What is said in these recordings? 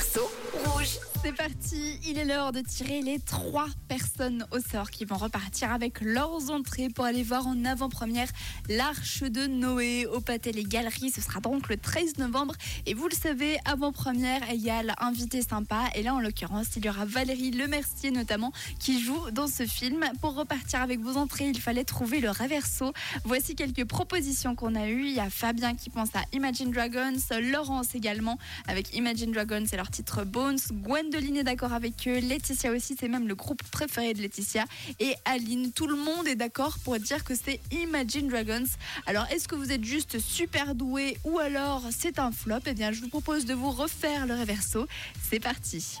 C'est parti, il est l'heure de tirer les trois personnes au sort qui vont repartir avec leurs entrées pour aller voir en avant-première l'Arche de Noé au Pâté Les Galeries. Ce sera donc le 13 novembre et vous le savez, avant-première égale invité sympa. Et là, en l'occurrence, il y aura Valérie Lemercier notamment qui joue dans ce film. Pour repartir avec vos entrées, il fallait trouver le reverso. Voici quelques propositions qu'on a eues. Il y a Fabien qui pense à Imagine Dragons, Laurence également avec Imagine Dragons et leur titre Bones, Gwendoline est d'accord avec eux, Laetitia aussi, c'est même le groupe préféré de Laetitia, et Aline, tout le monde est d'accord pour dire que c'est Imagine Dragons. Alors est-ce que vous êtes juste super doué ou alors c'est un flop? Eh bien je vous propose de vous refaire le reverso. C'est parti.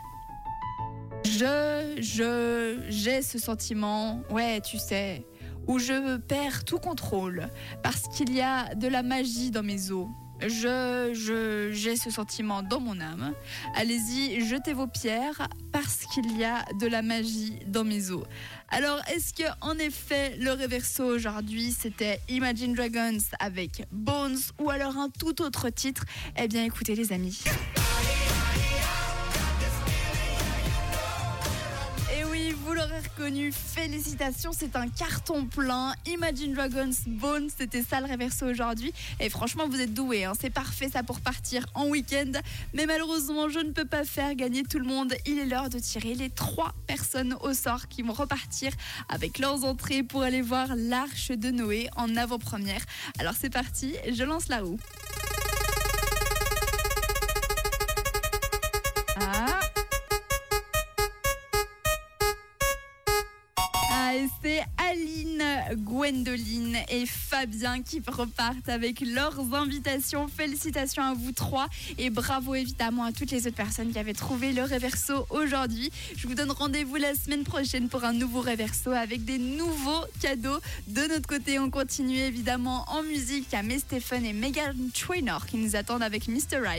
Je, je, j'ai ce sentiment, ouais, tu sais, où je perds tout contrôle parce qu'il y a de la magie dans mes os. Je, je, j'ai ce sentiment dans mon âme. Allez-y, jetez vos pierres parce qu'il y a de la magie dans mes os. Alors, est-ce que en effet le reverso aujourd'hui c'était Imagine Dragons avec Bones ou alors un tout autre titre? Eh bien, écoutez les amis. Reconnu, félicitations, c'est un carton plein. Imagine Dragons Bones, c'était ça le reverso aujourd'hui. Et franchement, vous êtes doués, hein. c'est parfait ça pour partir en week-end. Mais malheureusement, je ne peux pas faire gagner tout le monde. Il est l'heure de tirer les trois personnes au sort qui vont repartir avec leurs entrées pour aller voir l'Arche de Noé en avant-première. Alors c'est parti, je lance la roue. C'est Aline, Gwendoline et Fabien qui repartent avec leurs invitations. Félicitations à vous trois et bravo évidemment à toutes les autres personnes qui avaient trouvé le Reverso aujourd'hui. Je vous donne rendez-vous la semaine prochaine pour un nouveau Reverso avec des nouveaux cadeaux. De notre côté, on continue évidemment en musique. A May Stephen et Megan Trainor qui nous attendent avec Mr. Right.